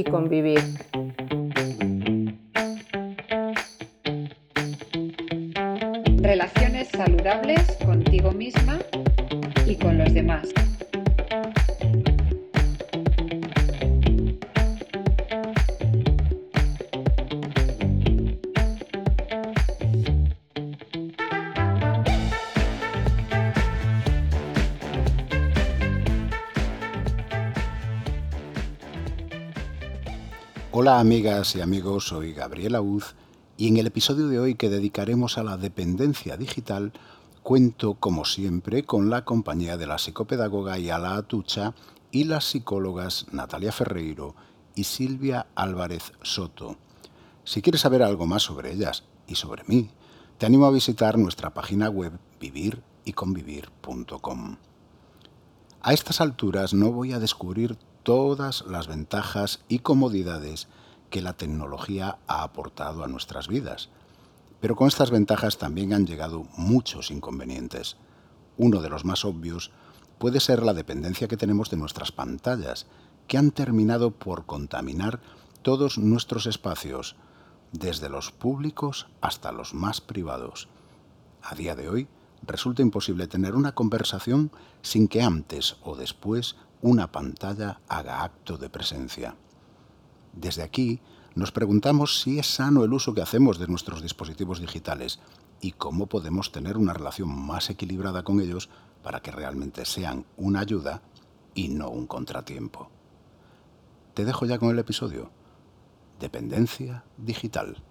y convivir. Amigas y amigos, soy Gabriela Uz y en el episodio de hoy que dedicaremos a la dependencia digital cuento como siempre con la compañía de la psicopedagoga Yala Atucha y las psicólogas Natalia Ferreiro y Silvia Álvarez Soto. Si quieres saber algo más sobre ellas y sobre mí, te animo a visitar nuestra página web viviryconvivir.com. A estas alturas no voy a descubrir todas las ventajas y comodidades que la tecnología ha aportado a nuestras vidas. Pero con estas ventajas también han llegado muchos inconvenientes. Uno de los más obvios puede ser la dependencia que tenemos de nuestras pantallas, que han terminado por contaminar todos nuestros espacios, desde los públicos hasta los más privados. A día de hoy, resulta imposible tener una conversación sin que antes o después una pantalla haga acto de presencia. Desde aquí nos preguntamos si es sano el uso que hacemos de nuestros dispositivos digitales y cómo podemos tener una relación más equilibrada con ellos para que realmente sean una ayuda y no un contratiempo. Te dejo ya con el episodio. Dependencia digital.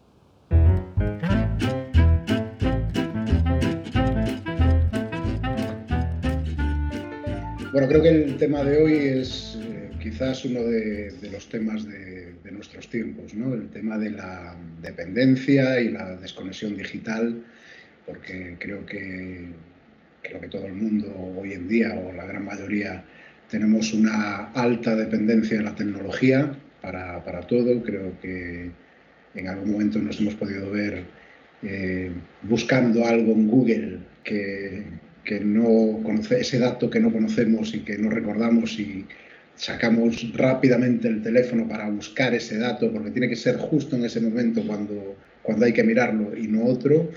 Bueno, creo que el tema de hoy es quizás uno de, los temas de, nuestros tiempos, ¿no? El tema de la dependencia y la desconexión digital, porque creo que, creo que todo el mundo hoy en día, o la gran mayoría, tenemos una alta dependencia de la tecnología para, todo. Creo que en algún momento nos hemos podido ver eh, buscando algo en Google que no ese dato que no conocemos y que no recordamos y sacamos rápidamente el teléfono para buscar ese dato porque tiene que ser justo en ese momento cuando, cuando hay que mirarlo y no otro.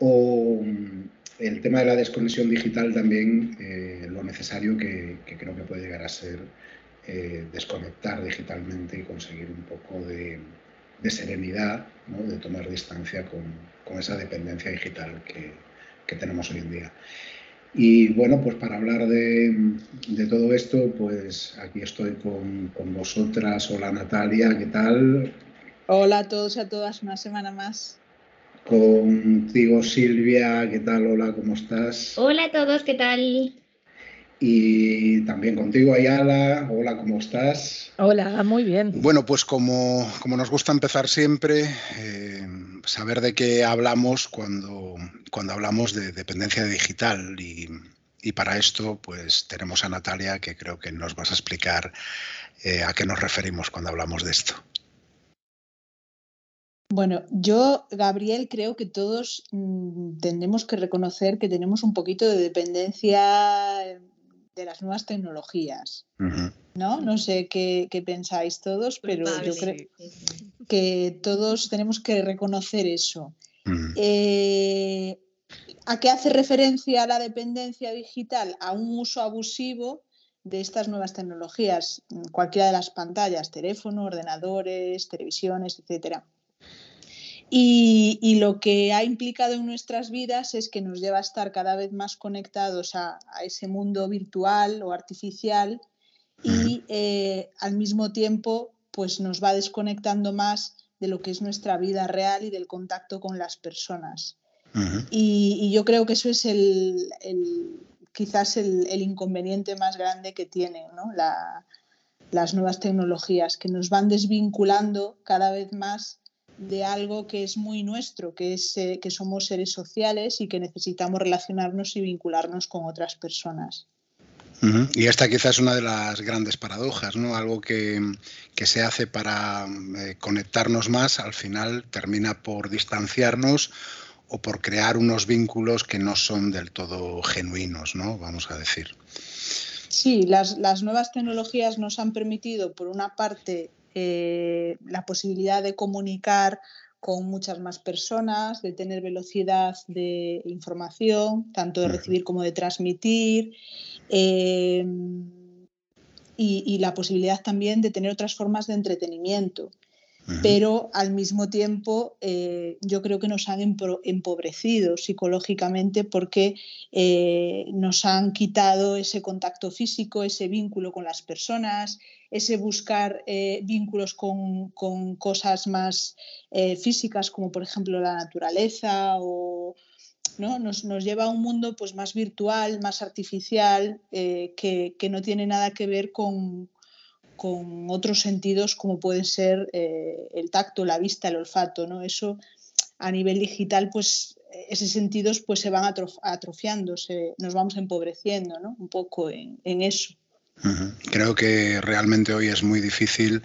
O mm, el tema de la desconexión digital también, eh, lo necesario que, creo que puede llegar a ser eh, desconectar digitalmente y conseguir un poco de, serenidad, de tomar distancia con, con, esa dependencia digital que, que tenemos hoy en día. Y bueno, pues para hablar de, todo esto, pues aquí estoy con, vosotras. Hola Natalia, ¿qué tal? Hola a todos y a todas, una semana más. Contigo Silvia, ¿qué tal? Hola, ¿cómo estás? Hola a todos, ¿qué tal? Y también contigo, Ayala. Hola, ¿cómo estás? Hola, muy bien. Bueno, pues como, como nos gusta empezar siempre, eh, saber de qué hablamos cuando, cuando hablamos de dependencia digital. Y, para esto, pues tenemos a Natalia, que creo que nos vas a explicar eh, a qué nos referimos cuando hablamos de esto. Bueno, yo, Gabriel, creo que todos mm, tenemos que reconocer que tenemos un poquito de dependencia de las nuevas tecnologías. ¿No? No sé qué, pensáis todos, pero yo creo que todos tenemos que reconocer eso. Eh, ¿A qué hace referencia la dependencia digital? A un uso abusivo de estas nuevas tecnologías, cualquiera de las pantallas, teléfono, ordenadores, televisiones, etcétera. Y, lo que ha implicado en nuestras vidas es que nos lleva a estar cada vez más conectados a, ese mundo virtual o artificial y eh, al mismo tiempo pues nos va desconectando más de lo que es nuestra vida real y del contacto con las personas. y, yo creo que eso es el, quizás el, inconveniente más grande que tienen las nuevas tecnologías, que nos van desvinculando cada vez más de algo que es muy nuestro, que es eh, que somos seres sociales y que necesitamos relacionarnos y vincularnos con otras personas. Y esta quizás es una de las grandes paradojas, ¿no? Algo que, se hace para eh, conectarnos más, al final termina por distanciarnos o por crear unos vínculos que no son del todo genuinos, ¿no? Vamos a decir. Sí, las, las nuevas tecnologías nos han permitido, por una parte, eh, la posibilidad de comunicar con muchas más personas, de tener velocidad de información, tanto de recibir como de transmitir, em, y, la posibilidad también de tener otras formas de entretenimiento. Pero al mismo tiempo eh, yo creo que nos han empobrecido psicológicamente porque eh, nos han quitado ese contacto físico, ese vínculo con las personas, ese buscar eh, vínculos con, cosas más físicas como por ejemplo la naturaleza o... ¿no? Nos, lleva a un mundo pues, más virtual, más artificial, que, que, no tiene nada que ver con, otros sentidos como pueden ser eh, el tacto, la vista, el olfato, ¿no? Eso a nivel digital, pues esos sentidos pues se van atrofiando, nos vamos empobreciendo, ¿no? Un poco en, eso. Creo que realmente hoy es muy difícil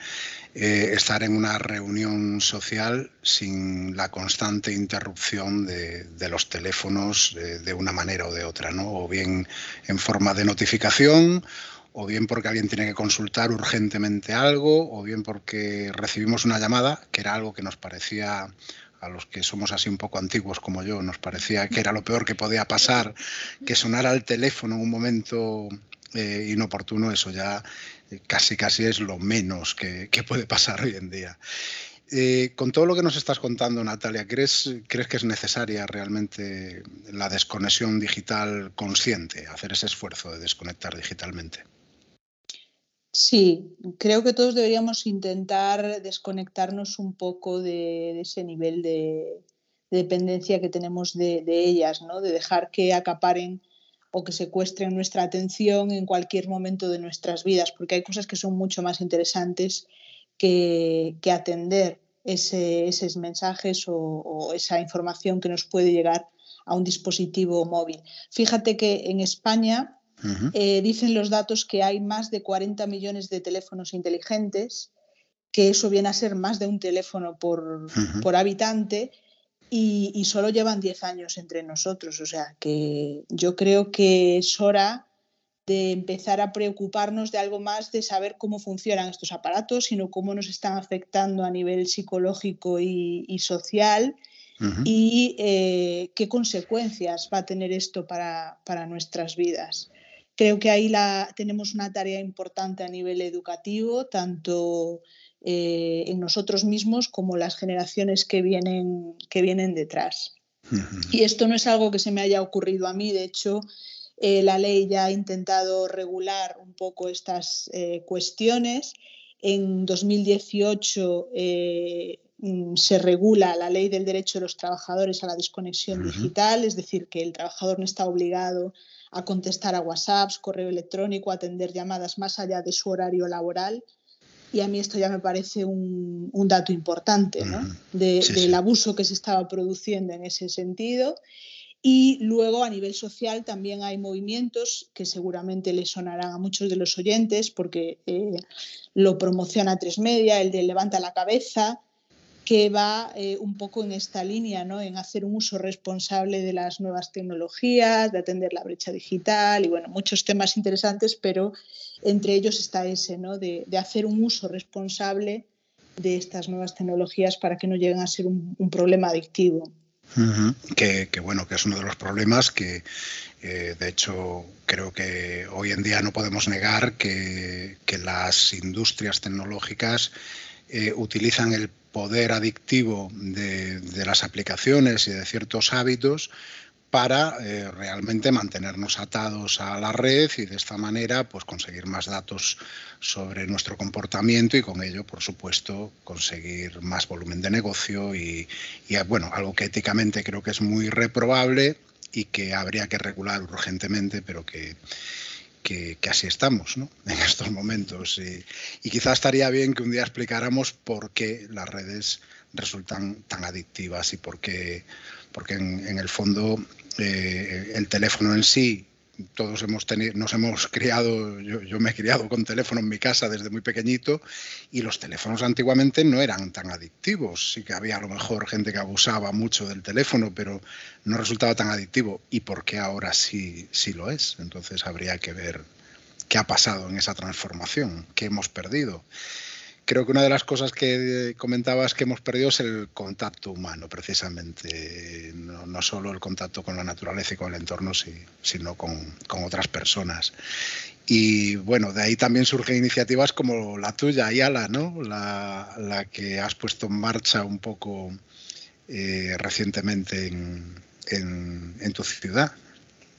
eh, estar en una reunión social sin la constante interrupción de, los teléfonos de, una manera o de otra, ¿no? O bien en forma de notificación o bien porque alguien tiene que consultar urgentemente algo, o bien porque recibimos una llamada, que era algo que nos parecía a los que somos así un poco antiguos como yo, nos parecía que era lo peor que podía pasar, que sonara el teléfono en un momento eh, inoportuno, eso ya eh, casi casi es lo menos que, puede pasar hoy en día. Eh, con todo lo que nos estás contando, Natalia, ¿crees, ¿crees que es necesaria realmente la desconexión digital consciente, hacer ese esfuerzo de desconectar digitalmente? Sí, creo que todos deberíamos intentar desconectarnos un poco de, ese nivel de, dependencia que tenemos de, ellas, ¿no? de dejar que acaparen o que secuestren nuestra atención en cualquier momento de nuestras vidas, porque hay cosas que son mucho más interesantes que, atender esos mensajes o esa información que nos puede llegar a un dispositivo móvil. Fíjate que en España eh, dicen los datos que hay más de 40 millones de teléfonos inteligentes, que eso viene a ser más de un teléfono por, habitante, y, solo llevan 10 años entre nosotros. O sea que yo creo que es hora de empezar a preocuparnos de algo más de saber cómo funcionan estos aparatos, sino cómo nos están afectando a nivel psicológico y, social. y eh, qué consecuencias va a tener esto para nuestras vidas. Creo que ahí la, tenemos una tarea importante a nivel educativo, tanto eh, en nosotros mismos como las generaciones que vienen, que vienen detrás. Y esto no es algo que se me haya ocurrido a mí, de hecho, eh, la ley ya ha intentado regular un poco estas eh, cuestiones. En 2018 mm, se regula la ley del derecho de los trabajadores a la desconexión digital, es decir, que el trabajador no está obligado a contestar a WhatsApps, correo electrónico, atender llamadas más allá de su horario laboral. Y a mí esto ya me parece un, dato importante ¿no? del abuso que se estaba produciendo en ese sentido. Y luego a nivel social también hay movimientos que seguramente le sonarán a muchos de los oyentes porque eh, lo promociona Tres Media, el de Levanta la Cabeza, que va eh, un poco en esta línea, ¿no? en hacer un uso responsable de las nuevas tecnologías, de atender la brecha digital y bueno, muchos temas interesantes, pero entre ellos está ese, ¿no? de, hacer un uso responsable de estas nuevas tecnologías para que no lleguen a ser un, problema adictivo. que, bueno, que es uno de los problemas que, eh, de hecho, creo que hoy en día no podemos negar que, las industrias tecnológicas eh, utilizan el poder adictivo de, las aplicaciones y de ciertos hábitos para eh, realmente mantenernos atados a la red y de esta manera pues conseguir más datos sobre nuestro comportamiento y con ello por supuesto conseguir más volumen de negocio y, bueno algo que éticamente creo que es muy reprobable y que habría que regular urgentemente pero que que, así estamos ¿no? en estos momentos. Y, quizás estaría bien que un día explicáramos por qué las redes resultan tan adictivas y por qué, porque en, el fondo el teléfono en sí todos hemos tenido, nos hemos criado, yo, me he criado con teléfono en mi casa desde muy pequeñito y los teléfonos antiguamente no eran tan adictivos. Sí que había a lo mejor gente que abusaba mucho del teléfono, pero no resultaba tan adictivo. ¿Y por qué ahora sí, sí lo es? Entonces habría que ver qué ha pasado en esa transformación, qué hemos perdido. Creo que una de las cosas que comentabas que hemos perdido es el contacto humano, precisamente. No, solo el contacto con la naturaleza y con el entorno, sino con, otras personas. Y bueno, de ahí también surgen iniciativas como la tuya, Ayala, ¿no? La, que has puesto en marcha un poco eh, recientemente en, tu ciudad.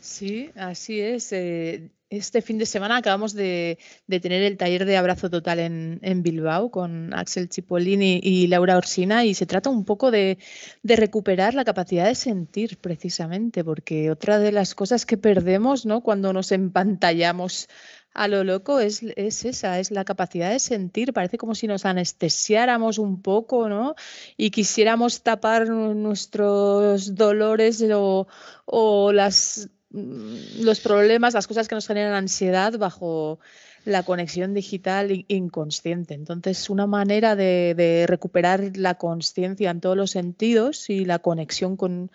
Sí, así es. Eh, este fin de semana acabamos de, tener el taller de abrazo total en, Bilbao con Axel Cipollini y, Laura Orsina y se trata un poco de, recuperar la capacidad de sentir precisamente, porque otra de las cosas que perdemos ¿no? cuando nos empantallamos a lo loco es, es, esa, es la capacidad de sentir. Parece como si nos anestesiáramos un poco, ¿no? Y quisiéramos tapar nuestros dolores o, las los problemas, las cosas que nos generan ansiedad bajo la conexión digital inconsciente. Entonces, una manera de, recuperar la conciencia en todos los sentidos y la conexión con,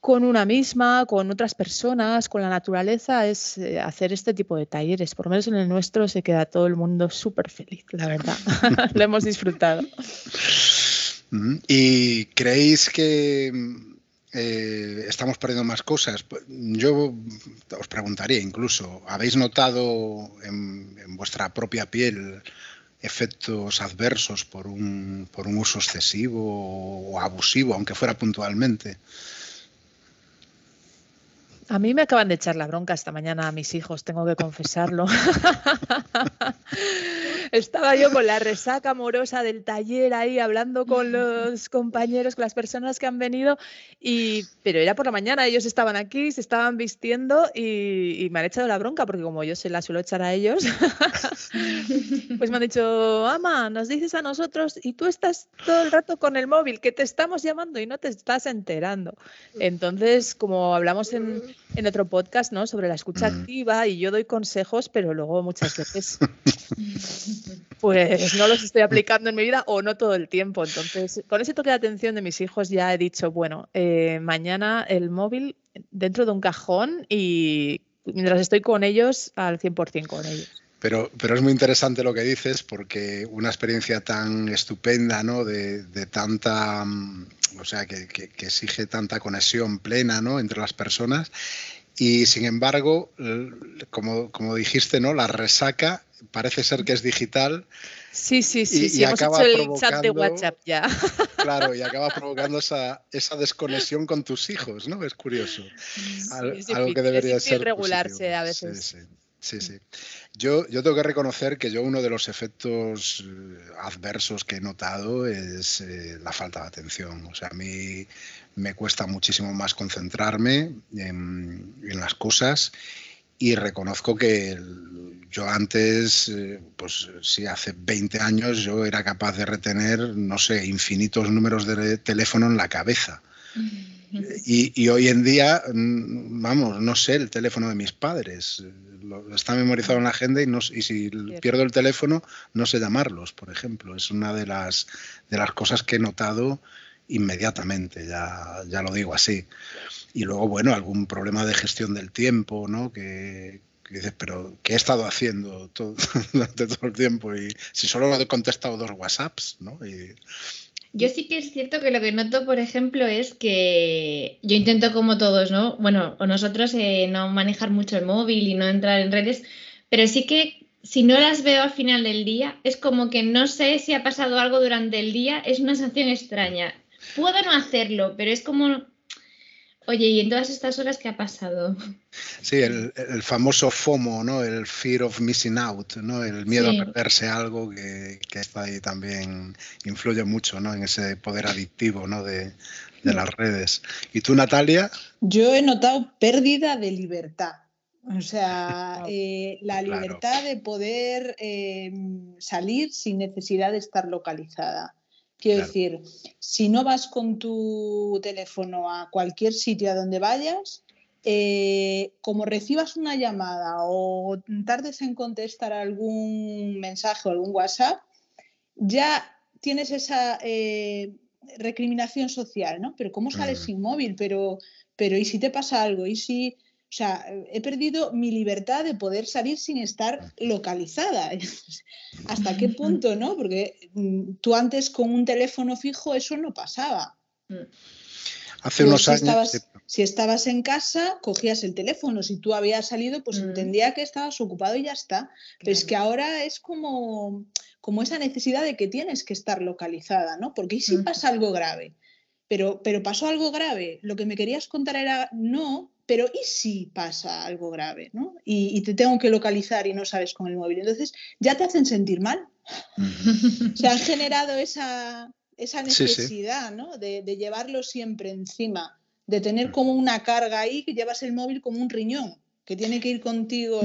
una misma, con otras personas, con la naturaleza, es eh, hacer este tipo de talleres. Por lo menos en el nuestro se queda todo el mundo súper feliz, la verdad. Lo hemos disfrutado. ¿Y creéis que eh, estamos perdiendo más cosas. Pues, yo os preguntaría incluso, ¿habéis notado en, vuestra propia piel efectos adversos por un, por un uso excesivo o abusivo, aunque fuera puntualmente? A mí me acaban de echar la bronca esta mañana a mis hijos, tengo que confesarlo. Estaba yo con la resaca amorosa del taller ahí hablando con los compañeros, con las personas que han venido, y, pero era por la mañana, ellos estaban aquí, se estaban vistiendo y, me han echado la bronca porque como yo se la suelo echar a ellos, pues me han dicho, ama, nos dices a nosotros y tú estás todo el rato con el móvil, que te estamos llamando y no te estás enterando. Entonces, como hablamos en, en otro podcast, ¿no? Sobre la escucha activa y yo doy consejos, pero luego muchas veces pues no los estoy aplicando en mi vida o no todo el tiempo. Entonces, con ese toque de atención de mis hijos ya he dicho, bueno, eh, mañana el móvil dentro de un cajón y mientras estoy con ellos, al 100% con ellos. Pero, pero es muy interesante lo que dices porque una experiencia tan estupenda, ¿no? De, tanta, mm, o sea, que, que, exige tanta conexión plena, ¿no? Entre las personas y sin embargo, como, como dijiste, ¿no? La resaca parece ser que es digital. Sí, sí, sí, sí. hemos hecho el chat de WhatsApp ya. Claro, y acaba provocando esa, esa desconexión con tus hijos, ¿no? Es curioso. algo que debería ser. regularse a veces. Sí, sí. Sí, sí. Yo, yo tengo que reconocer que yo uno de los efectos eh, adversos que he notado es eh, la falta de atención. O sea, a mí me cuesta muchísimo más concentrarme en, las cosas y reconozco que yo antes, eh, pues sí, hace 20 años yo era capaz de retener, no sé, infinitos números de teléfono en la cabeza. Y, hoy en día, mm, vamos, no sé el teléfono de mis padres. está memorizado en la agenda y, no, y si pierdo el teléfono, no sé llamarlos, por ejemplo. Es una de las, de las cosas que he notado inmediatamente, ya, ya lo digo así. Y luego, bueno, algún problema de gestión del tiempo, ¿no? Que, dices, pero ¿qué he estado haciendo todo, durante todo el tiempo? Y si solo he contestado dos WhatsApps, ¿no? Yo sí que es cierto que lo que noto, por ejemplo, es que yo intento como todos, ¿no? Bueno, o nosotros eh, no manejar mucho el móvil y no entrar en redes, pero sí que si no las veo al final del día, es como que no sé si ha pasado algo durante el día, es una sensación extraña. Puedo no hacerlo, pero es como, oye, ¿y en todas estas horas qué ha pasado? Sí, el, famoso FOMO, ¿no? El fear of missing out, ¿no? El miedo a perderse algo que, está ahí también influye mucho, ¿no? En ese poder adictivo, ¿no? De, las redes. ¿Y tú, Natalia? Yo he notado pérdida de libertad. O sea, eh, la libertad de poder eh, salir sin necesidad de estar localizada. Quiero decir, si no vas con tu teléfono a cualquier sitio a donde vayas, eh, como recibas una llamada o tardes en contestar algún mensaje o algún WhatsApp, ya tienes esa eh, recriminación social, ¿no? Pero ¿cómo sales sin móvil? Pero, pero ¿y si te pasa algo? ¿Y si o sea, he perdido mi libertad de poder salir sin estar localizada. ¿Hasta qué punto, no? Porque mm, tú antes con un teléfono fijo eso no pasaba. Mm. Hace unos si años. Estabas, si estabas en casa, cogías el teléfono. Si tú habías salido, pues mm. entendía que estabas ocupado y ya está. Pero es que ahora es como, como esa necesidad de que tienes que estar localizada, ¿no? Porque si pasa algo grave? Pero, pero pasó algo grave. Lo que me querías contar era no, pero ¿y si pasa algo grave? ¿no? Y, te tengo que localizar y no sabes con el móvil. Entonces ya te hacen sentir mal. Se han generado esa, esa necesidad ¿no? de, llevarlo siempre encima, de tener como una carga ahí que llevas el móvil como un riñón que tiene que ir contigo.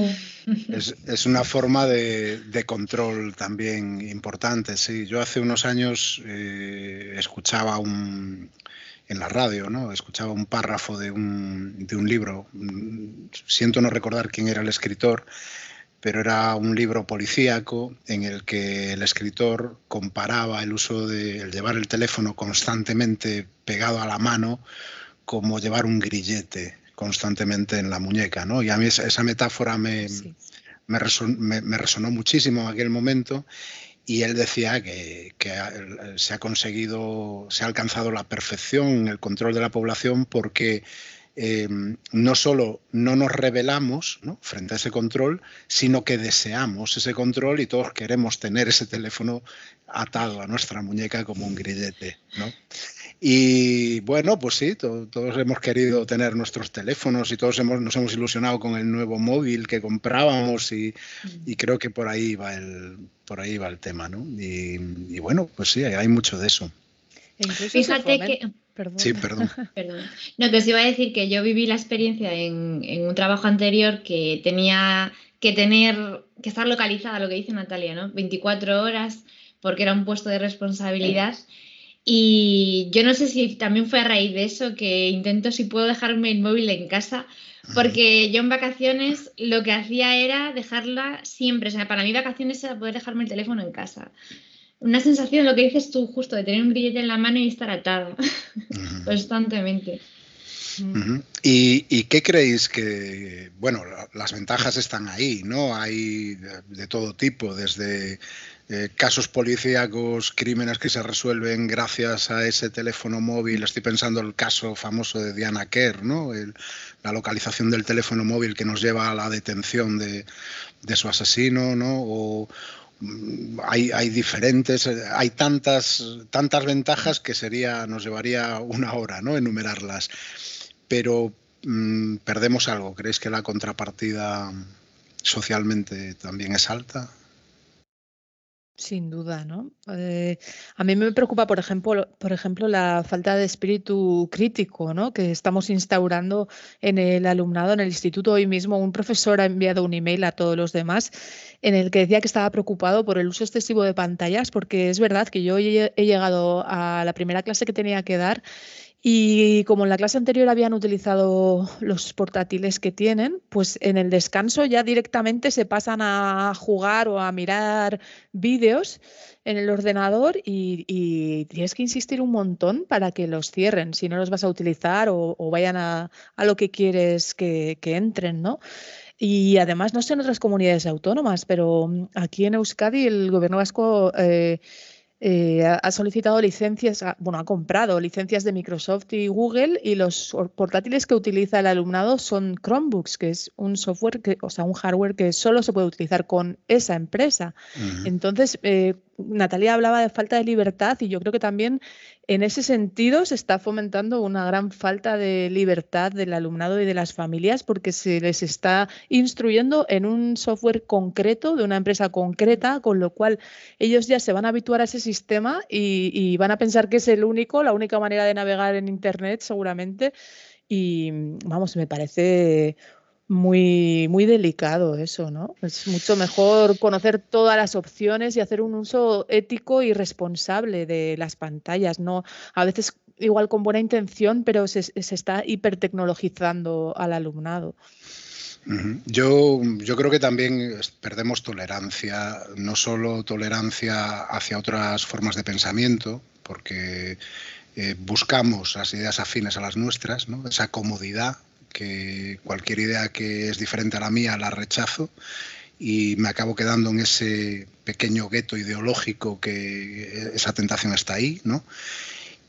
Es, una forma de, control también importante, sí. Yo hace unos años eh, escuchaba un, en la radio, ¿no? Escuchaba un párrafo de un, de un libro, siento no recordar quién era el escritor, pero era un libro policíaco en el que el escritor comparaba el uso de llevar el teléfono constantemente pegado a la mano como llevar un grillete constantemente en la muñeca, ¿no? Y a mí esa, metáfora me, me, resonó, muchísimo en aquel momento y él decía que, se ha conseguido, se ha alcanzado la perfección en el control de la población porque eh, no solo no nos rebelamos frente a ese control, sino que deseamos ese control y todos queremos tener ese teléfono atado a nuestra muñeca como un grillete. ¿no? Y bueno, pues sí, todos hemos querido tener nuestros teléfonos y todos hemos, nos hemos ilusionado con el nuevo móvil que comprábamos y, creo que por ahí va el, por ahí va el tema, ¿no? Y, bueno, pues sí, hay mucho de eso. Fíjate que... Perdón. Sí, perdón. No, que os iba a decir que yo viví la experiencia en, en, un trabajo anterior que tenía que tener, que estar localizada, lo que dice Natalia, ¿no? 24 horas, porque era un puesto de responsabilidad. Y yo no sé si también fue a raíz de eso que intento si puedo dejarme el móvil en casa, porque yo en vacaciones lo que hacía era dejarla siempre, o sea, para mí vacaciones era poder dejarme el teléfono en casa. Una sensación, lo que dices tú, justo de tener un billete en la mano y estar atado constantemente. ¿Y, qué creéis que, bueno, las ventajas están ahí, ¿no? Hay de todo tipo, desde eh, casos policíacos, crímenes que se resuelven gracias a ese teléfono móvil. Estoy pensando en el caso famoso de Diana Kerr, ¿no? la localización del teléfono móvil que nos lleva a la detención de, su asesino, ¿no? Mm, hay, diferentes, hay tantas, tantas ventajas que sería, nos llevaría una hora ¿no? enumerarlas. Pero mm, perdemos algo. ¿Creéis que la contrapartida socialmente también es alta? Sin duda, ¿no? Eh, a mí me preocupa, por ejemplo, por ejemplo, la falta de espíritu crítico, ¿no? Que estamos instaurando en el alumnado, en el instituto. Hoy mismo un profesor ha enviado un email a todos los demás en el que decía que estaba preocupado por el uso excesivo de pantallas, porque es verdad que yo he llegado a la primera clase que tenía que dar y como en la clase anterior habían utilizado los portátiles que tienen, pues en el descanso ya directamente se pasan a jugar o a mirar vídeos en el ordenador y, tienes que insistir un montón para que los cierren, si no los vas a utilizar o, vayan a, lo que quieres que, entren, ¿no? Y además, no sé en otras comunidades autónomas, pero aquí en Euskadi el gobierno vasco... Eh, eh, ha solicitado licencias, bueno, ha comprado licencias de Microsoft y Google y los portátiles que utiliza el alumnado son Chromebooks, que es un software, que, o sea, un hardware que solo se puede utilizar con esa empresa. Entonces, eh, Natalia hablaba de falta de libertad y yo creo que también en ese sentido se está fomentando una gran falta de libertad del alumnado y de las familias porque se les está instruyendo en un software concreto de una empresa concreta, con lo cual ellos ya se van a habituar a ese sistema y, y van a pensar que es el único, la única manera de navegar en Internet seguramente. Y vamos, me parece muy, muy delicado eso, ¿no? Es mucho mejor conocer todas las opciones y hacer un uso ético y responsable de las pantallas, ¿no? A veces igual con buena intención, pero se, se está hipertecnologizando al alumnado. Yo, yo creo que también perdemos tolerancia, no solo tolerancia hacia otras formas de pensamiento, porque eh, buscamos las ideas afines a las nuestras, ¿no? esa comodidad que cualquier idea que es diferente a la mía la rechazo y me acabo quedando en ese pequeño gueto ideológico que esa tentación está ahí, ¿no?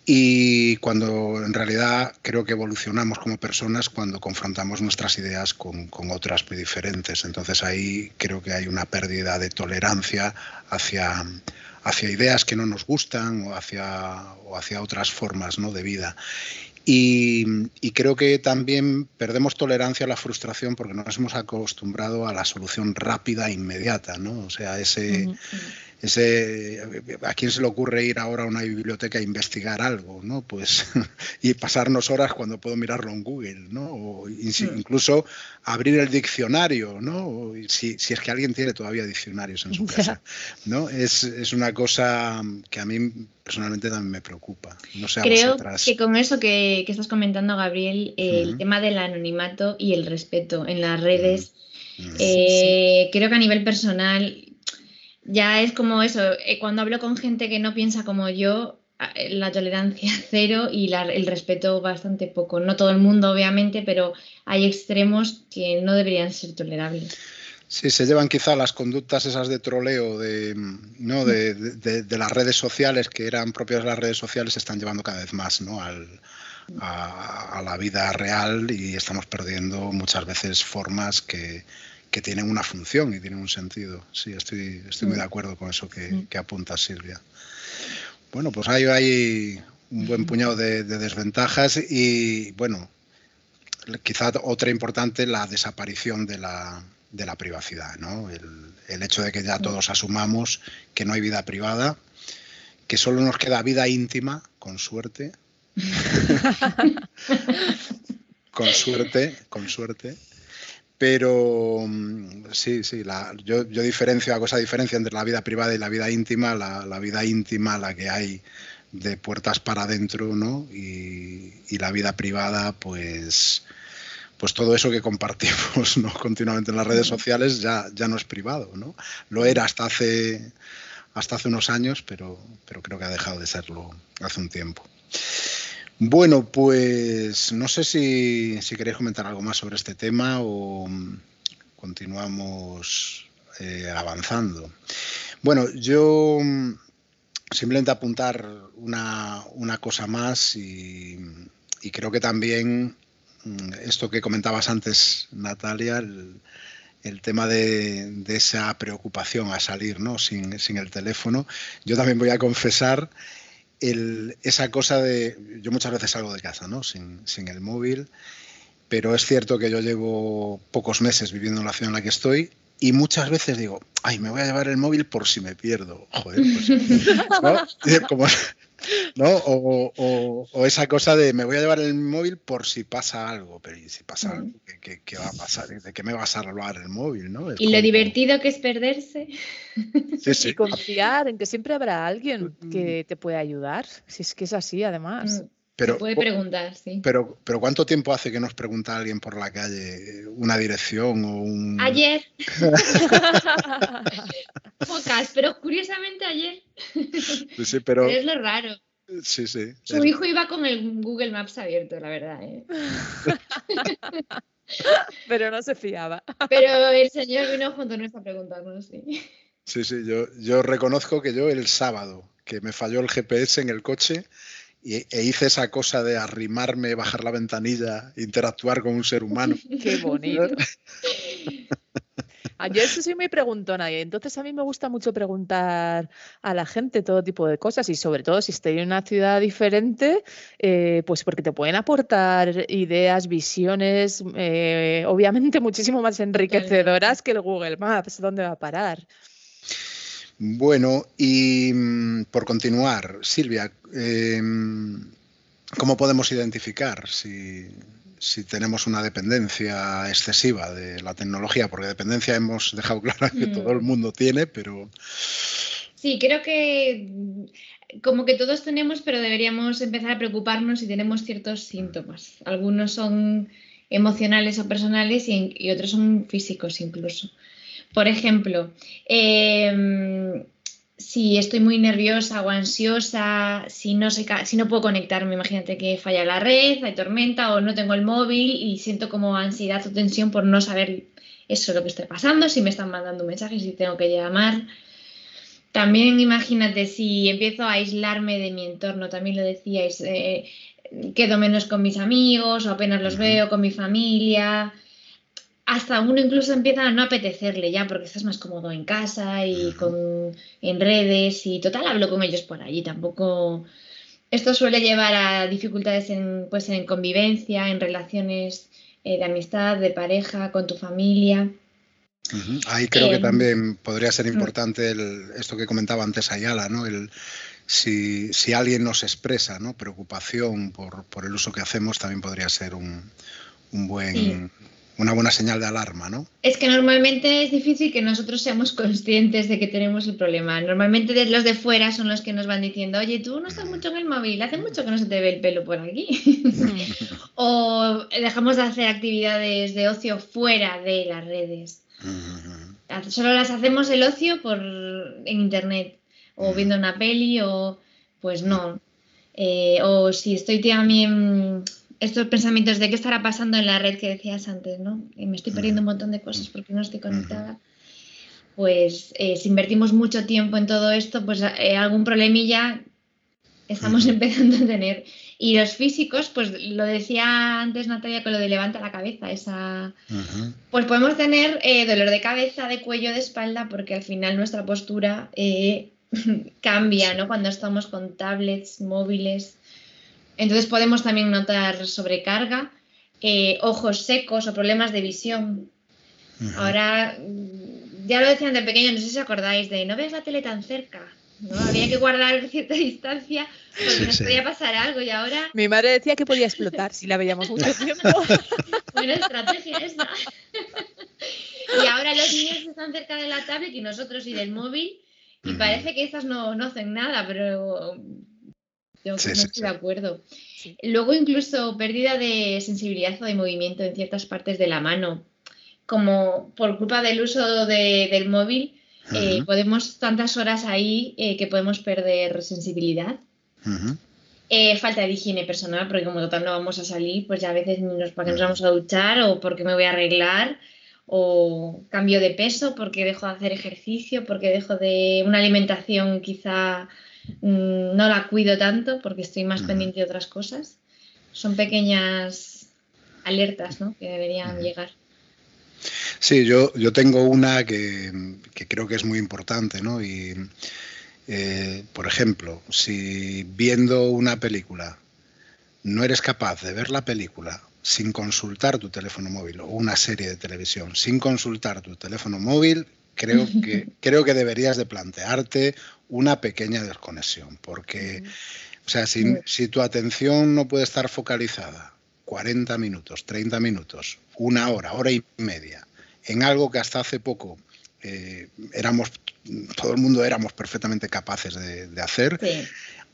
Y cuando en realidad creo que evolucionamos como personas cuando confrontamos nuestras ideas con, con, otras muy diferentes. Entonces ahí creo que hay una pérdida de tolerancia hacia, hacia ideas que no nos gustan o hacia, o hacia otras formas ¿no? de vida. Y, creo que también perdemos tolerancia a la frustración porque nos hemos acostumbrado a la solución rápida e inmediata, ¿no? O sea, ese, ese, ¿a quién se le ocurre ir ahora a una biblioteca a investigar algo? ¿no? Pues, y pasarnos horas cuando puedo mirarlo en Google, ¿no? o mm. incluso abrir el diccionario, ¿no? si, si, es que alguien tiene todavía diccionarios en su casa. ¿no? Es, es, una cosa que a mí personalmente también me preocupa. No sé Creo que con eso que, que, estás comentando, Gabriel, el tema del anonimato y el respeto en las redes, eh, creo que a nivel personal ya es como eso, eh, cuando hablo con gente que no piensa como yo, eh, la tolerancia cero y el respeto bastante poco. No todo el mundo, obviamente, pero hay extremos que no deberían ser tolerables. Sí, se llevan quizá las conductas esas de troleo de, ¿no? de, las redes sociales, que eran propias de las redes sociales, se están llevando cada vez más ¿no? Al, a, a, la vida real y estamos perdiendo muchas veces formas que, que tienen una función y tienen un sentido. Sí, estoy, estoy muy de acuerdo con eso que, que apunta Silvia. Bueno, pues hay, hay un buen puñado de, desventajas y, bueno, quizá otra importante, la desaparición de la, de la privacidad, ¿no? El, el, hecho de que ya todos asumamos que no hay vida privada, que solo nos queda vida íntima, con suerte. con suerte, con suerte. Pero mm, sí, sí, yo, diferencio, hago esa diferencia entre la vida privada y la vida íntima, la, vida íntima, la que hay de puertas para adentro, ¿no? Y, la vida privada, pues, pues todo eso que compartimos ¿no? continuamente en las redes sociales ya, ya no es privado, ¿no? Lo era hasta hace, hasta hace unos años, pero, pero creo que ha dejado de serlo hace un tiempo. Bueno, pues no sé si, queréis comentar algo más sobre este tema o continuamos eh, avanzando. Bueno, yo simplemente apuntar una, cosa más y, creo que también mm, esto que comentabas antes, Natalia, el, tema de, esa preocupación a salir ¿no? sin, sin el teléfono. Yo también voy a confesar esa cosa de, yo muchas veces salgo de casa, ¿no? Sin, el móvil, pero es cierto que yo llevo pocos meses viviendo en la ciudad en la que estoy y muchas veces digo, ay, me voy a llevar el móvil por si me pierdo. Joder, pues, Como, ¿no? O, esa cosa de me voy a llevar el móvil por si pasa algo, pero si pasa algo, ¿qué, va a pasar? ¿De qué me va a salvar el móvil? ¿no? y lo divertido que es perderse. Y confiar en que siempre habrá alguien que te pueda ayudar, si es que es así además. Pero, puede preguntar, sí. Pero, pero ¿cuánto tiempo hace que nos pregunta alguien por la calle una dirección o un... Ayer. Pocas, pero curiosamente ayer. Sí, pero... Es lo raro. Sí, sí. Su hijo iba con el Google Maps abierto, la verdad. ¿eh? pero no se fiaba. Pero el señor vino junto a nuestra preguntarnos, sí. Sí, sí, yo, yo reconozco que yo el sábado, que me falló el GPS en el coche, e hice esa cosa de arrimarme, bajar la ventanilla, interactuar con un ser humano. Qué bonito. Yo eso sí me preguntó nadie. Entonces a mí me gusta mucho preguntar a la gente todo tipo de cosas y sobre todo si estoy en una ciudad diferente, eh, pues porque te pueden aportar ideas, visiones, eh, obviamente muchísimo más enriquecedoras que el Google Maps. ¿Dónde va a parar? Bueno, y mm, por continuar, Silvia, em, ¿cómo podemos identificar si, tenemos una dependencia excesiva de la tecnología? Porque dependencia hemos dejado claro que todo el mm. mundo tiene, pero... Sí, creo que como que todos tenemos, pero deberíamos empezar a preocuparnos si tenemos ciertos síntomas. Algunos son emocionales o personales y otros son físicos incluso. Por ejemplo, em, si estoy muy nerviosa o ansiosa, si no, si no puedo conectarme, imagínate que falla la red, hay tormenta o no tengo el móvil y siento como ansiedad o tensión por no saber eso lo que está pasando, si me están mandando un mensaje, si tengo que llamar. También imagínate si empiezo a aislarme de mi entorno, también lo decíais, eh, quedo menos con mis amigos o apenas los veo con mi familia, hasta uno incluso empieza a no apetecerle ya porque estás más cómodo en casa y con, en redes y total hablo con ellos por allí. Tampoco esto suele llevar a dificultades en, pues, en convivencia, en relaciones eh, de amistad, de pareja, con tu familia. Ahí creo que em, también podría ser mm. importante esto que comentaba antes Ayala, ¿no? El, si, si, alguien nos expresa ¿no? preocupación por, por, el uso que hacemos, también podría ser un, un buen, una buena señal de alarma, ¿no? Es que normalmente es difícil que nosotros seamos conscientes de que tenemos el problema. Normalmente los de fuera son los que nos van diciendo, oye, tú no estás mucho en el móvil, hace mucho que no se te ve el pelo por aquí. o dejamos de hacer actividades de ocio fuera de las redes. Solo las hacemos el ocio por en internet o viendo una peli o pues no. Eh, o si estoy también estos pensamientos de qué estará pasando en la red que decías antes, ¿no? Y me estoy perdiendo un montón de cosas porque no estoy conectada. Pues eh, si invertimos mucho tiempo en todo esto, pues eh, algún problemilla estamos empezando a tener. Y los físicos, pues lo decía antes Natalia con lo de levanta la cabeza, esa... Pues podemos tener eh, dolor de cabeza, de cuello, de espalda, porque al final nuestra postura cambia, ¿no? Cuando estamos con tablets, móviles. Entonces podemos también notar sobrecarga, eh, ojos secos o problemas de visión. Ahora, mm, ya lo decían de pequeño, no sé si os acordáis de no ves la tele tan cerca. ¿no? Había que guardar cierta distancia porque nos podía pasar algo y ahora... Mi madre decía que podía explotar si la veíamos mucho tiempo. Buena estrategia esa. y ahora los niños están cerca de la tablet y nosotros y del móvil y parece que esas no, no hacen nada, pero no estoy de acuerdo. Luego incluso pérdida de sensibilidad o de movimiento en ciertas partes de la mano, como por culpa del uso del móvil, eh, podemos tantas horas ahí eh, que podemos perder sensibilidad. Eh, falta de higiene personal, porque como total no vamos a salir, pues ya a veces nos, para qué nos vamos a duchar o porque me voy a arreglar o cambio de peso porque dejo de hacer ejercicio, porque dejo de una alimentación quizá no la cuido tanto porque estoy más pendiente de otras cosas. Son pequeñas alertas que deberían llegar. Sí, yo, yo tengo una que, creo que es muy importante, ¿no? Y, eh, por ejemplo, si viendo una película no eres capaz de ver la película sin consultar tu teléfono móvil o una serie de televisión sin consultar tu teléfono móvil, creo que, creo que deberías de plantearte una pequeña desconexión, porque, o sea, si, tu atención no puede estar focalizada 40 minutos, 30 minutos, una hora, hora y media, en algo que hasta hace poco eh, éramos, todo el mundo éramos perfectamente capaces de, hacer,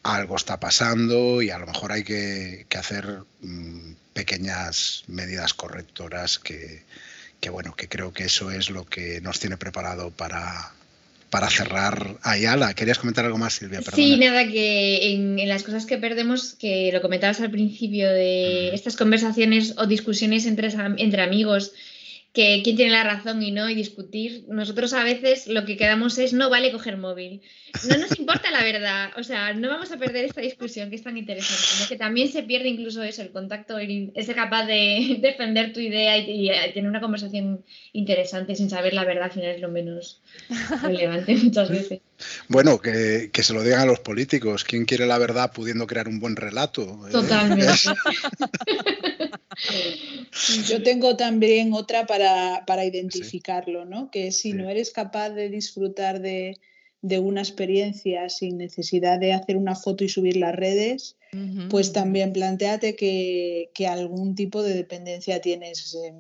algo está pasando y a lo mejor hay que, hacer mm, pequeñas medidas correctoras que, que bueno, que creo que eso es lo que nos tiene preparado para, para cerrar Ayala. ¿Querías comentar algo más, Silvia? Sí, nada, que en, las cosas que perdemos, que lo comentabas al principio, de estas conversaciones o discusiones entre, entre amigos, que quién tiene la razón y no, y discutir. Nosotros a veces lo que quedamos es no vale coger móvil. No nos importa la verdad, o sea, no vamos a perder esta discusión que es tan interesante, que también se pierde incluso eso, el contacto, el, ser capaz de defender tu idea y, tener una conversación interesante sin saber la verdad al final es lo menos relevante muchas veces. Bueno, que, se lo digan a los políticos. ¿Quién quiere la verdad pudiendo crear un buen relato? ¿Eh? Totalmente. Yo tengo también otra para, identificarlo, ¿no? Que si no eres capaz de disfrutar de, una experiencia sin necesidad de hacer una foto y subir las redes, pues también planteate que, algún tipo de dependencia tienes eh,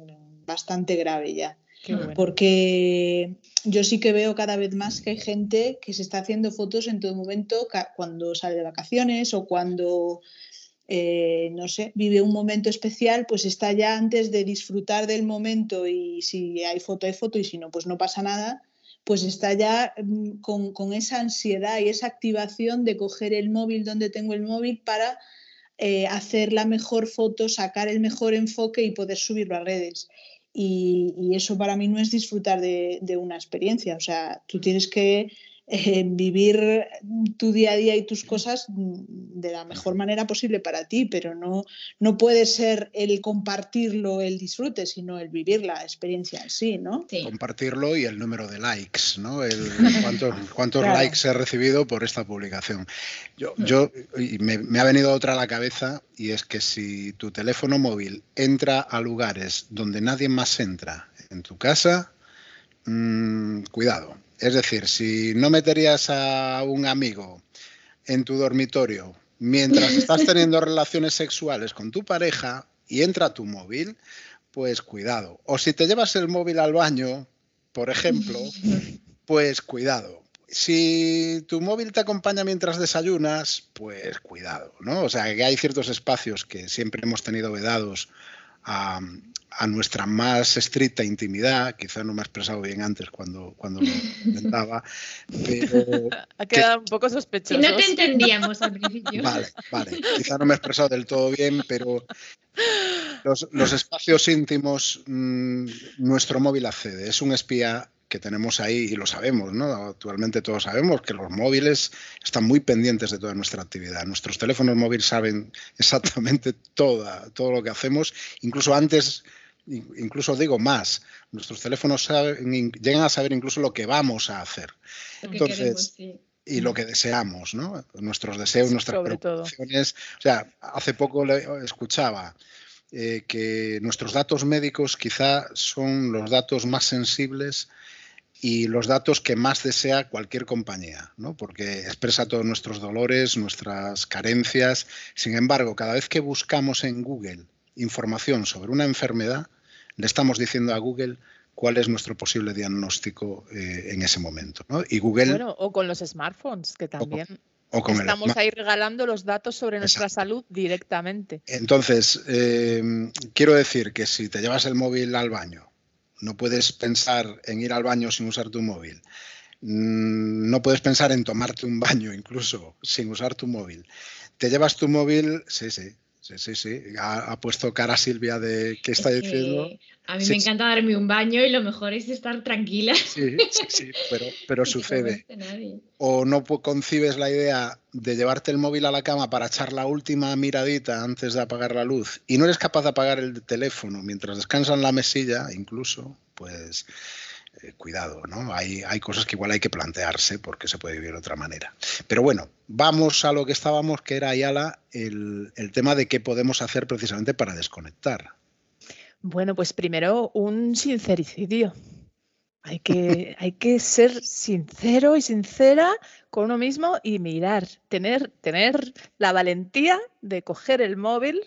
bastante grave ya. Porque yo sí que veo cada vez más que hay gente que se está haciendo fotos en todo momento cuando sale de vacaciones o cuando eh, no sé, vive un momento especial, pues está ya antes de disfrutar del momento y si hay foto, hay foto y si no, pues no pasa nada, pues está ya mm, con, esa ansiedad y esa activación de coger el móvil donde tengo el móvil para eh, hacer la mejor foto, sacar el mejor enfoque y poder subirlo a redes. Y, eso para mí no es disfrutar de, de, una experiencia. O sea, tú tienes que eh, vivir tu día a día y tus cosas de la mejor manera posible para ti, pero no, no puede ser el compartirlo, el disfrute, sino el vivir la experiencia en sí, ¿no? Compartirlo y el número de likes, ¿no? El, cuántos, likes he recibido por esta publicación. Yo, mm. yo me, me, ha venido otra a la cabeza y es que si tu teléfono móvil entra a lugares donde nadie más entra en tu casa, mmm, cuidado es decir, si no meterías a un amigo en tu dormitorio mientras estás teniendo relaciones sexuales con tu pareja y entra tu móvil, pues cuidado. O si te llevas el móvil al baño, por ejemplo, pues cuidado. Si tu móvil te acompaña mientras desayunas, pues cuidado, ¿no? O sea, que hay ciertos espacios que siempre hemos tenido vedados a, a nuestra más estricta intimidad, quizá no me he expresado bien antes cuando, cuando lo comentaba, pero... Ha quedado un poco sospechoso. No te entendíamos al principio. Vale, vale, quizá no me he expresado del todo bien, pero los, los espacios íntimos, mmm, nuestro móvil accede, es un espía que tenemos ahí y lo sabemos, ¿no? Actualmente todos sabemos que los móviles están muy pendientes de toda nuestra actividad. Nuestros teléfonos móviles saben exactamente toda, todo lo que hacemos, incluso antes incluso digo más, nuestros teléfonos llegan a saber incluso lo que vamos a hacer. Entonces, y lo que deseamos, ¿no? Nuestros deseos, nuestras preocupaciones. O sea, hace poco le escuchaba eh, que nuestros datos médicos quizá son los datos más sensibles y los datos que más desea cualquier compañía, ¿no? porque expresa todos nuestros dolores, nuestras carencias. Sin embargo, cada vez que buscamos en Google información sobre una enfermedad, le estamos diciendo a Google cuál es nuestro posible diagnóstico eh, en ese momento. Y Google, bueno, o con los smartphones, que también estamos ahí regalando los datos sobre nuestra salud directamente. Entonces, eh, quiero decir que si te llevas el móvil al baño, no puedes pensar en ir al baño sin usar tu móvil. Mm, no puedes pensar en tomarte un baño incluso sin usar tu móvil. Te llevas tu móvil, sí, sí, Sí, sí, sí. Ha, puesto cara Silvia de qué está diciendo. A mí me encanta darme un baño y lo mejor es estar tranquila. Sí, sí, sí, pero, pero sucede. O no concibes la idea de llevarte el móvil a la cama para echar la última miradita antes de apagar la luz y no eres capaz de apagar el teléfono mientras descansas en la mesilla, incluso, pues eh, cuidado, ¿no? Hay, hay cosas que igual hay que plantearse porque se puede vivir de otra manera. Pero bueno, vamos a lo que estábamos, que era Ayala, el, el tema de qué podemos hacer precisamente para desconectar. Bueno, pues primero un sincericidio. Hay que, hay que ser sincero y sincera con uno mismo y mirar, tener, tener la valentía de coger el móvil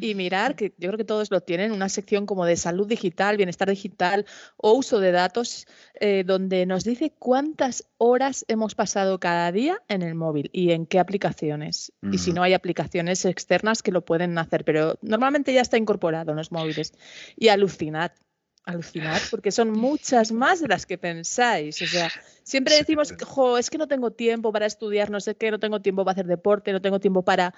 y mirar, que yo creo que todos lo tienen, una sección como de salud digital, bienestar digital o uso de datos, eh, donde nos dice cuántas horas hemos pasado cada día en el móvil y en qué aplicaciones. Y si no hay aplicaciones externas que lo pueden hacer, pero normalmente ya está incorporado en los móviles. Y alucinad, alucinad, porque son muchas más de las que pensáis. O sea, siempre decimos, jo, es que no tengo tiempo para estudiar, no sé qué, no tengo tiempo para hacer deporte, no tengo tiempo para...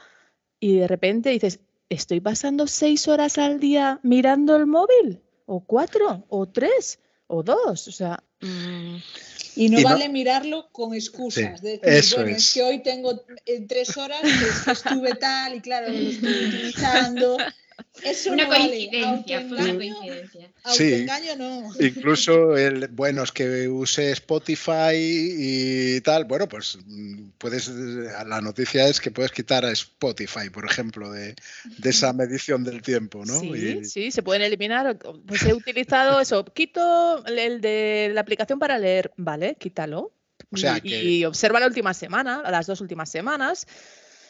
Y de repente dices, ¿estoy pasando seis horas al día mirando el móvil? ¿O cuatro? ¿O tres? ¿O dos? O sea... Mm. Y no vale mirarlo con excusas. de decir, bueno, es. que hoy tengo eh, tres horas, que estuve tal y claro, lo estoy utilizando. Es una coincidencia, una coincidencia. Sí, no. Incluso el, bueno, es que use Spotify y tal, bueno, pues mm, puedes, la noticia es que puedes quitar a Spotify, por ejemplo, de, esa medición del tiempo, ¿no? Sí, sí, se pueden eliminar. Pues he utilizado eso, quito el de la aplicación para leer, vale, quítalo. O sea, y, y observa la última semana, las dos últimas semanas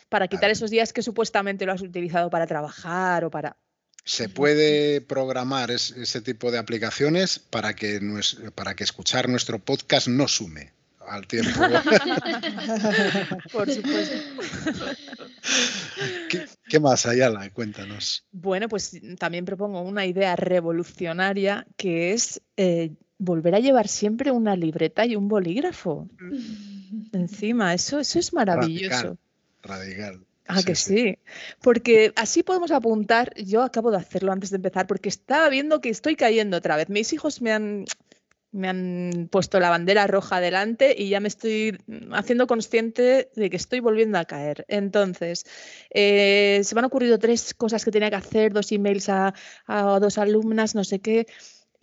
para quitar esos días que supuestamente lo has utilizado para trabajar o para... Se puede programar ese tipo de aplicaciones para que, para que escuchar nuestro podcast no sume al tiempo. Por supuesto. ¿Qué, más, Ayala? Cuéntanos. Bueno, pues también propongo una idea revolucionaria que es eh, volver a llevar siempre una libreta y un bolígrafo. Encima, eso, eso es maravilloso. Radical. Ah, que sí. Porque así podemos apuntar. Yo acabo de hacerlo antes de empezar porque estaba viendo que estoy cayendo otra vez. Mis hijos me han, me han puesto la bandera roja delante y ya me estoy haciendo consciente de que estoy volviendo a caer. Entonces, eh, se me han ocurrido tres cosas que tenía que hacer, dos emails a, a dos alumnas, no sé qué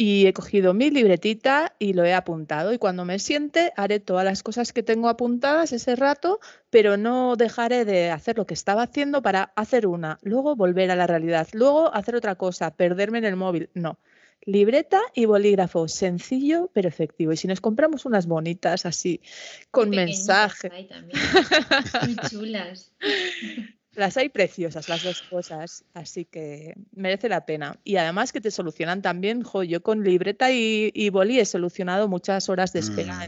y he cogido mi libretita y lo he apuntado y cuando me siente haré todas las cosas que tengo apuntadas ese rato, pero no dejaré de hacer lo que estaba haciendo para hacer una, luego volver a la realidad, luego hacer otra cosa, perderme en el móvil, no. Libreta y bolígrafo, sencillo pero efectivo. Y si nos compramos unas bonitas así, con mensaje. Muy chulas. Las hay preciosas, las dos cosas, así que merece la pena. Y además que te solucionan también, jo, yo con libreta y, y boli he solucionado muchas horas de espera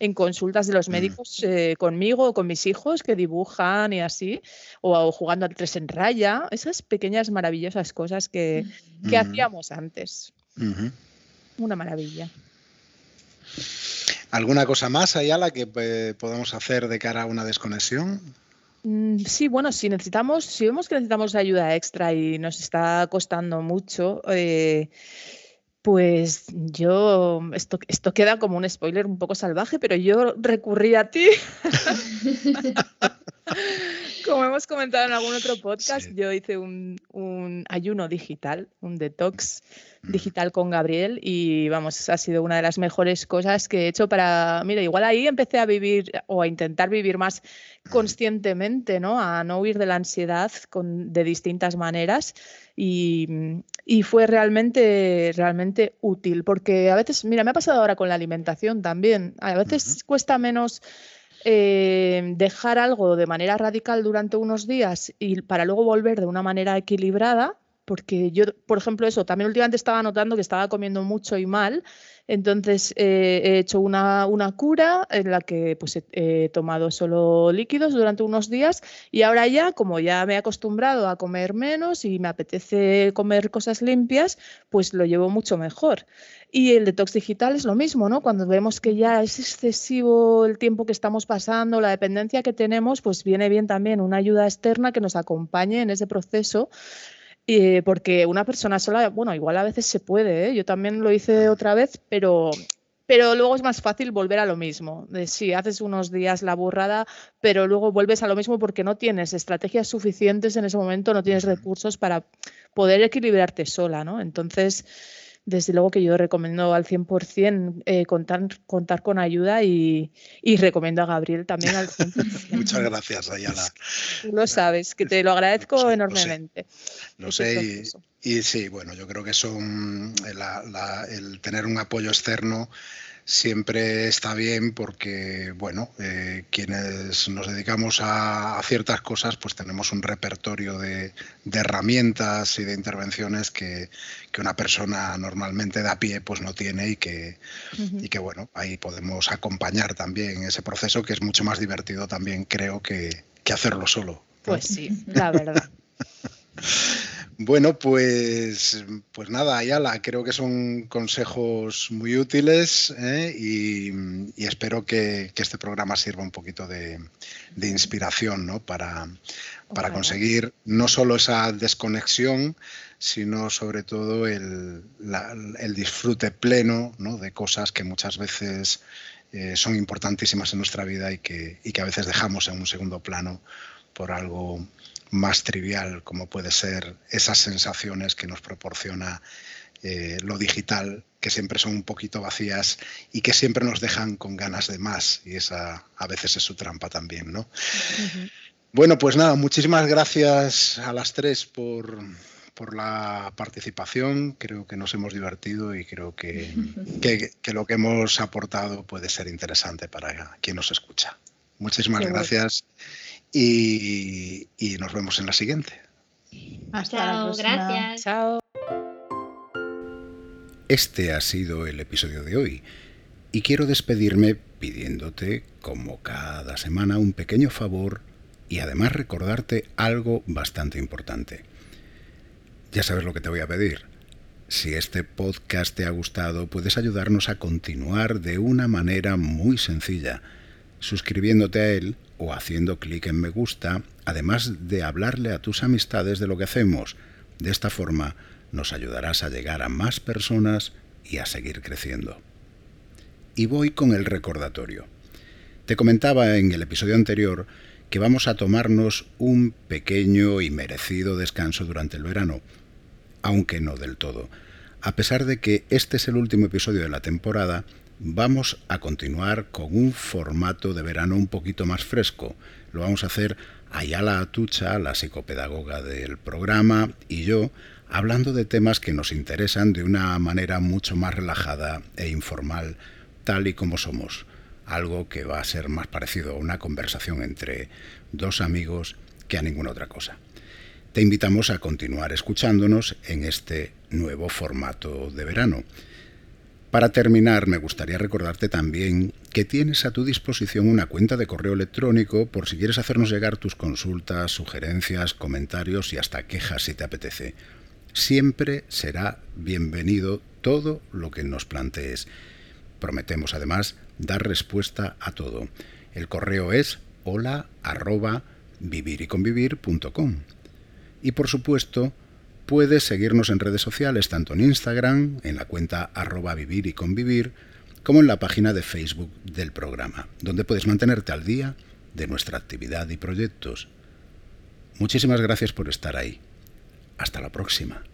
en, mm. consultas de los mm. médicos eh, conmigo o con mis hijos que dibujan y así, o, jugando al tres en raya, esas pequeñas maravillosas cosas que, que mm. hacíamos antes. Una maravilla. ¿Alguna cosa más, Ayala, que eh, podamos hacer de cara a una desconexión? Mm, sí, bueno, si necesitamos, si vemos que necesitamos ayuda extra y nos está costando mucho, eh, pues yo, esto, esto queda como un spoiler un poco salvaje, pero yo recurrí a ti. Como hemos comentado en algún otro podcast, yo hice un, un, ayuno digital, un detox mm. digital con Gabriel y vamos, ha sido una de las mejores cosas que he hecho para, mira, igual ahí empecé a vivir o a intentar vivir más conscientemente, ¿no? A no huir de la ansiedad con, de distintas maneras y, y, fue realmente, realmente útil porque a veces, mira, me ha pasado ahora con la alimentación también, a veces cuesta menos eh, dejar algo de manera radical durante unos días y para luego volver de una manera equilibrada, porque yo, por ejemplo, eso, también últimamente estaba notando que estaba comiendo mucho y mal, entonces eh, he hecho una, una, cura en la que pues, he, tomado solo líquidos durante unos días y ahora ya, como ya me he acostumbrado a comer menos y me apetece comer cosas limpias, pues lo llevo mucho mejor. Y el detox digital es lo mismo, ¿no? Cuando vemos que ya es excesivo el tiempo que estamos pasando, la dependencia que tenemos, pues viene bien también una ayuda externa que nos acompañe en ese proceso. Eh, porque una persona sola, bueno, igual a veces se puede, ¿eh? yo también lo hice otra vez, pero, pero luego es más fácil volver a lo mismo. De, sí, haces unos días la burrada, pero luego vuelves a lo mismo porque no tienes estrategias suficientes en ese momento, no tienes recursos para poder equilibrarte sola, ¿no? Entonces, desde luego que yo recomiendo al 100% eh, contar, contar con ayuda y, recomiendo a Gabriel también al 100%. Muchas gracias, Ayala. Tú lo sabes, que te lo agradezco enormemente. Lo sé, y, sí, bueno, yo creo que eso, el tener un apoyo externo siempre está bien porque, bueno, eh, quienes nos dedicamos a, ciertas cosas, pues tenemos un repertorio de, herramientas y de intervenciones que, una persona normalmente de a pie pues no tiene y que, y que, bueno, ahí podemos acompañar también ese proceso que es mucho más divertido también, creo, que, que hacerlo solo. Pues sí, la verdad. Bueno, pues, pues nada, Ayala, creo que son consejos muy útiles ¿eh? y, espero que, este programa sirva un poquito de, inspiración ¿no? para, para conseguir no solo esa desconexión, sino sobre todo el, disfrute pleno ¿no? de cosas que muchas veces eh, son importantísimas en nuestra vida y que, y que a veces dejamos en un segundo plano por algo más trivial como puede ser esas sensaciones que nos proporciona eh, lo digital, que siempre son un poquito vacías y que siempre nos dejan con ganas de más. Y esa a veces es su trampa también, ¿no? Bueno, pues nada, muchísimas gracias a las tres por, por la participación. Creo que nos hemos divertido y creo que, que, lo que hemos aportado puede ser interesante para quien nos escucha. Muchísimas gracias y, nos vemos en la siguiente. Hasta Chao, gracias. Chao. Este ha sido el episodio de hoy y quiero despedirme pidiéndote, como cada semana, un pequeño favor y además recordarte algo bastante importante. Ya sabes lo que te voy a pedir. Si este podcast te ha gustado, puedes ayudarnos a continuar de una manera muy sencilla, suscribiéndote a él o haciendo clic en me gusta, además de hablarle a tus amistades de lo que hacemos. De esta forma nos ayudarás a llegar a más personas y a seguir creciendo. Y voy con el recordatorio. Te comentaba en el episodio anterior que vamos a tomarnos un pequeño y merecido descanso durante el verano, aunque no del todo. A pesar de que este es el último episodio de la temporada, vamos a continuar con un formato de verano un poquito más fresco. Lo vamos a hacer Ayala Atucha, la psicopedagoga del programa, y yo, hablando de temas que nos interesan de una manera mucho más relajada e informal, tal y como somos algo que va a ser más parecido a una conversación entre dos amigos que a ninguna otra cosa. Te invitamos a continuar escuchándonos en este nuevo formato de verano. Para terminar, me gustaría recordarte también que tienes a tu disposición una cuenta de correo electrónico por si quieres hacernos llegar tus consultas, sugerencias, comentarios y hasta quejas si te apetece. Siempre será bienvenido todo lo que nos plantees. Prometemos además dar respuesta a todo. El correo es hola arroba viviriconvivir.com. Y por supuesto, puedes seguirnos en redes sociales, tanto en Instagram, en la cuenta arroba vivir y convivir, como en la página de Facebook del programa, donde puedes mantenerte al día de nuestra actividad y proyectos. Muchísimas gracias por estar ahí. Hasta la próxima.